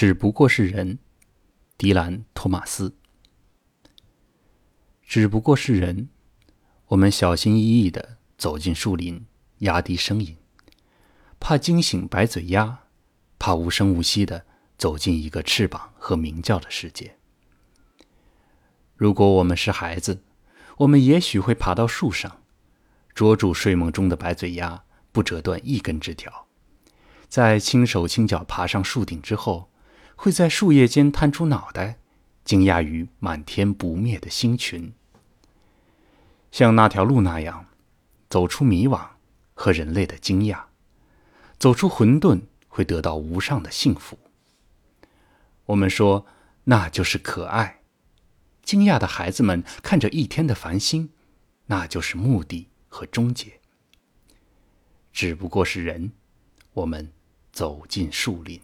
只不过是人，迪兰·托马斯。只不过是人，我们小心翼翼地走进树林，压低声音，怕惊醒白嘴鸦，怕无声无息地走进一个翅膀和鸣叫的世界。如果我们是孩子，我们也许会爬到树上，捉住睡梦中的白嘴鸦，不折断一根枝条，在轻手轻脚爬上树顶之后。会在树叶间探出脑袋，惊讶于满天不灭的星群，像那条路那样，走出迷惘和人类的惊讶，走出混沌，会得到无上的幸福。我们说，那就是可爱。惊讶的孩子们看着一天的繁星，那就是目的和终结。只不过是人，我们走进树林。